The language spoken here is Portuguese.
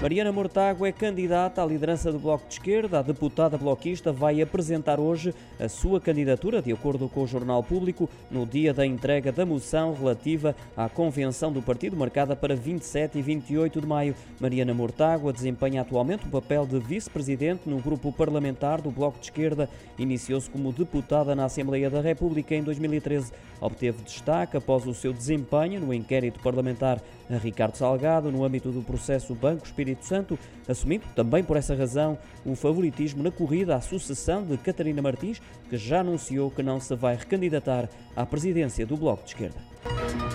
Mariana Mortágua é candidata à liderança do Bloco de Esquerda. A deputada bloquista vai apresentar hoje a sua candidatura, de acordo com o Jornal Público, no dia da entrega da moção relativa à convenção do partido, marcada para 27 e 28 de maio. Mariana Mortágua desempenha atualmente o papel de vice-presidente no grupo parlamentar do Bloco de Esquerda. Iniciou-se como deputada na Assembleia da República em 2013. Obteve destaque após o seu desempenho no inquérito parlamentar a Ricardo Salgado, no âmbito do processo Banco Espírito Santo, assumindo também por essa razão o favoritismo na corrida à sucessão de Catarina Martins, que já anunciou que não se vai recandidatar à presidência do Bloco de Esquerda.